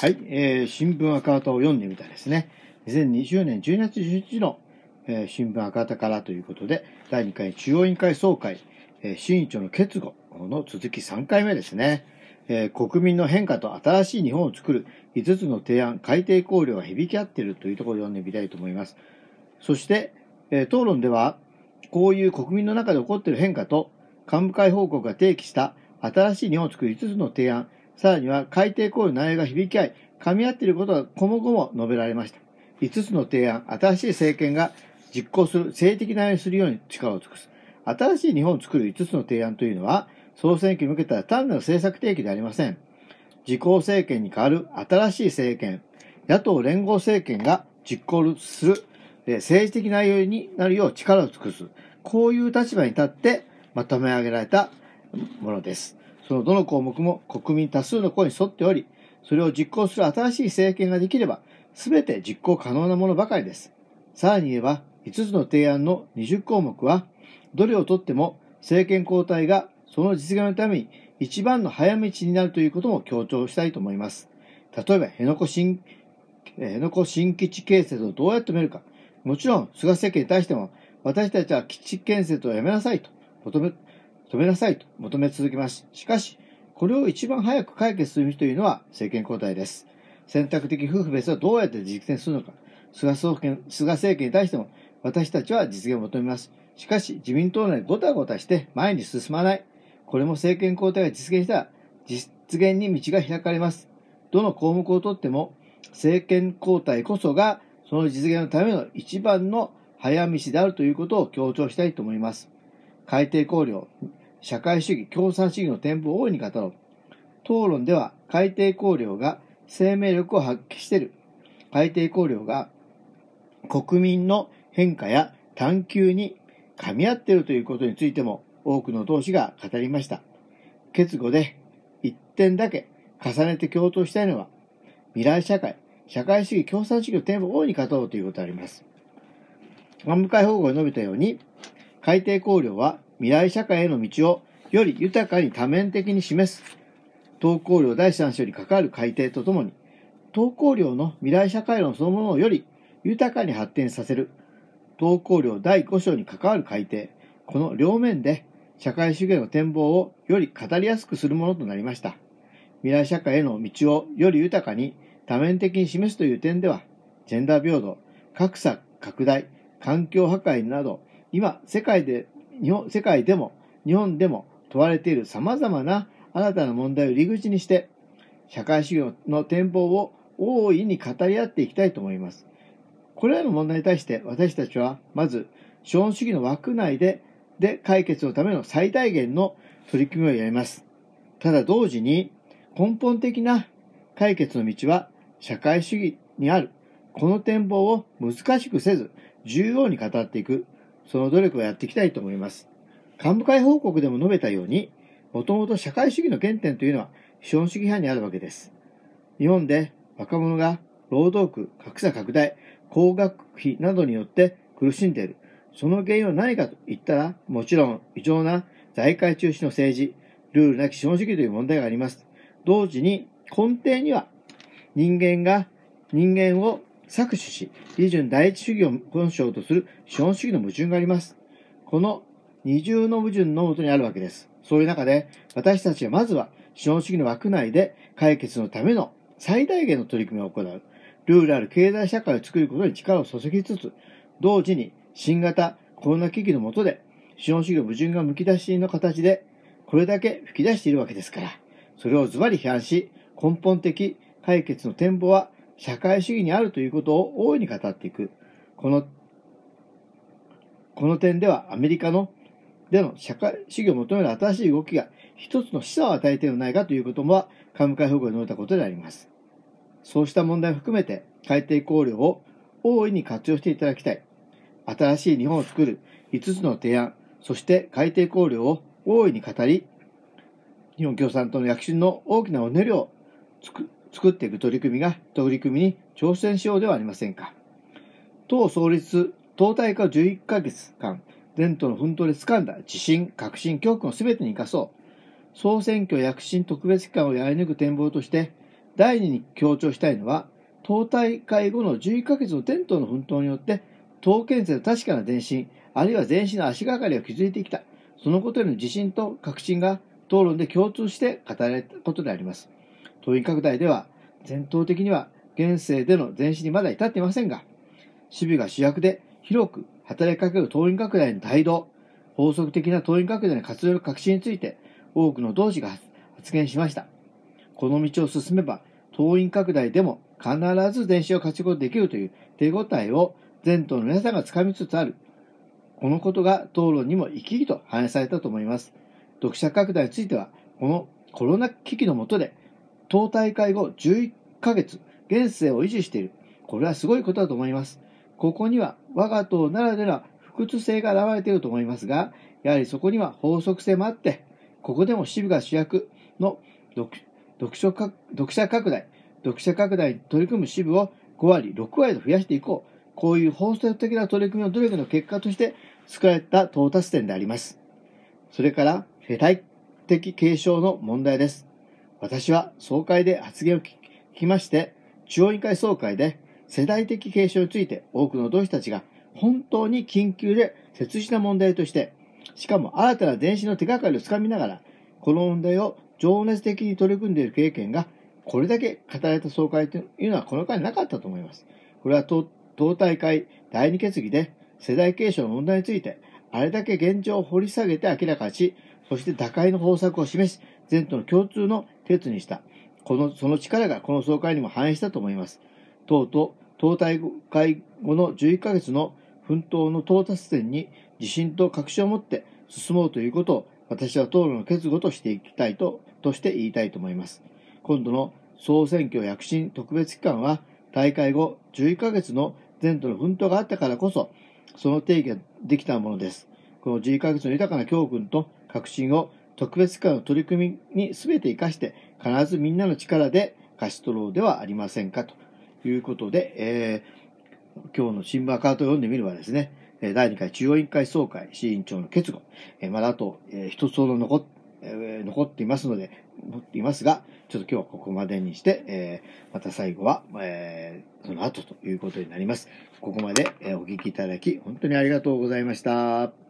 はい、えー、新聞赤旗を読んでみたですね。2020年12月11日の、えー、新聞赤旗からということで、第2回中央委員会総会、えー、新委長の決語の続き3回目ですね。えー、国民の変化と新しい日本を作る5つの提案、改定考慮が響き合っているというところを読んでみたいと思います。そして、えー、討論では、こういう国民の中で起こっている変化と、幹部会報告が提起した新しい日本を作る5つの提案、さらには改定行為の内容が響き合い、噛み合っていることがこもごも述べられました。5つの提案、新しい政権が実行する、政的内容にするように力を尽くす。新しい日本を作る5つの提案というのは、総選挙に向けた単なる政策提起でありません。自公政権に代わる新しい政権、野党連合政権が実行する政治的内容になるよう力を尽くす。こういう立場に立ってまとめ上げられたものです。そのどの項目も国民多数の声に沿っており、それを実行する新しい政権ができれば、すべて実行可能なものばかりです。さらに言えば、5つの提案の20項目は、どれをとっても政権交代がその実現のために一番の早道になるということも強調したいと思います。例えば、辺野古新、辺野古新基地建設をどうやって止めるか。もちろん、菅政権に対しても、私たちは基地建設をやめなさいと求め、止めなさいと求め続けます。しかし、これを一番早く解決する人というのは政権交代です。選択的夫婦別はどうやって実現するのか、菅政権菅政権に対しても私たちは実現を求めます。しかし、自民党内ごたごたして前に進まない。これも政権交代が実現したら、実現に道が開かれます。どの項目をとっても、政権交代こそが、その実現のための一番の早道であるということを強調したいと思います。改定考慮、社会主義、共産主義の展望を大いに語ろう。討論では改定綱領が生命力を発揮している。改定綱領が国民の変化や探求に噛み合っているということについても多くの同志が語りました。結語で一点だけ重ねて共闘したいのは未来社会、社会主義、共産主義の展望を大いに語ろうということであります。文部会報告が述べたように、改定綱領は未来社会への道をより豊かに多面的に示す、投稿量第三章に関わる改定とともに、投稿量の未来社会論そのものをより豊かに発展させる、投稿量第5章に関わる改定、この両面で社会主義の展望をより語りやすくするものとなりました。未来社会への道をより豊かに多面的に示すという点では、ジェンダー平等、格差拡大、環境破壊など、今、世界で日本、世界でも、日本でも問われている様々な新たな問題を入り口にして、社会主義の展望を大いに語り合っていきたいと思います。これらの問題に対して私たちは、まず、資本主義の枠内で、で解決のための最大限の取り組みをやります。ただ同時に、根本的な解決の道は社会主義にある。この展望を難しくせず、重要に語っていく。その努力をやっていきたいと思います。幹部会報告でも述べたように、もともと社会主義の原点というのは資本主義派にあるわけです。日本で若者が労働区、格差拡大、高額費などによって苦しんでいる。その原因は何かと言ったら、もちろん異常な財界中心の政治、ルールなき資本主義という問題があります。同時に根底には人間が人間を搾取し、利潤第一主義を本性とする資本主義の矛盾があります。この二重の矛盾のもとにあるわけです。そういう中で、私たちはまずは資本主義の枠内で解決のための最大限の取り組みを行う。ルールある経済社会を作ることに力を注ぎつつ、同時に新型コロナ危機の下で資本主義の矛盾がむき出しの形でこれだけ吹き出しているわけですから、それをズバリ批判し、根本的解決の展望は社会主義にあるということを大いに語っていく。この、この点ではアメリカのでの社会主義を求める新しい動きが一つの示唆を与えているのではないかということも幹部会報告に述べたことであります。そうした問題を含めて改定考慮を大いに活用していただきたい。新しい日本を作る5つの提案、そして改定考慮を大いに語り、日本共産党の躍進の大きなうねりを作っていく取り組みが、取り組みに挑戦しようではありませんか。党創立、党大会11ヶ月間、伝統の奮闘で掴んだ自信、確信、教訓を全てに生かそう。総選挙躍進特別期間をやり抜く展望として、第二に強調したいのは、党大会後の11ヶ月の伝統の奮闘によって、党建設の確かな前進、あるいは前進の足がかりを築いてきた、そのことへの自信と確信が討論で共通して語られたことであります。党員拡大では、全党的には現世での前進にまだ至っていませんが、守備が主役で広く働きかける党員拡大の態度、法則的な党員拡大の活動の革新について多くの同志が発言しました。この道を進めば、党員拡大でも必ず前進を勝ち取できるという手応えを全党の皆さんがつかみつつある。このことが討論にも生き生きと反映されたと思います。読者拡大については、このコロナ危機の下で、党大会後11ヶ月、現世を維持している。これはすごいことだと思います。ここには我が党ならでは不屈性が現れていると思いますが、やはりそこには法則性もあって、ここでも支部が主役の読書読者拡大、読者拡大に取り組む支部を5割、6割と増やしていこう。こういう法則的な取り組みの努力の結果として作られた到達点であります。それから、世代的継承の問題です。私は総会で発言を聞きまして、中央委員会総会で世代的継承について多くの同志たちが本当に緊急で切実な問題として、しかも新たな電子の手がかりをつかみながら、この問題を情熱的に取り組んでいる経験が、これだけ語られた総会というのはこの間なかったと思います。これは党大会第2決議で世代継承の問題について、あれだけ現状を掘り下げて明らかし、そして打開の方策を示し、全党の共通の鉄にした。この、その力がこの総会にも反映したと思います。党とう党大会後の11ヶ月の奮闘の到達点に自信と確信を持って進もうということを私は討論の決語としていきたいと、として言いたいと思います。今度の総選挙躍進特別期間は大会後11ヶ月の前途の奮闘があったからこそ、その定義ができたものです。この11ヶ月の豊かな教訓と革新を特別期間の取り組みに全て活かして、必ずみんなの力で勝ち取ろうではありませんかということで、えー、今日の新聞アカウントを読んでみればですね、第2回中央委員会総会、市委員長の決語、まだあと、一つほど残っ残っていますので、持っていますが、ちょっと今日はここまでにして、えー、また最後は、えー、その後ということになります。ここまで、えお聞きいただき、本当にありがとうございました。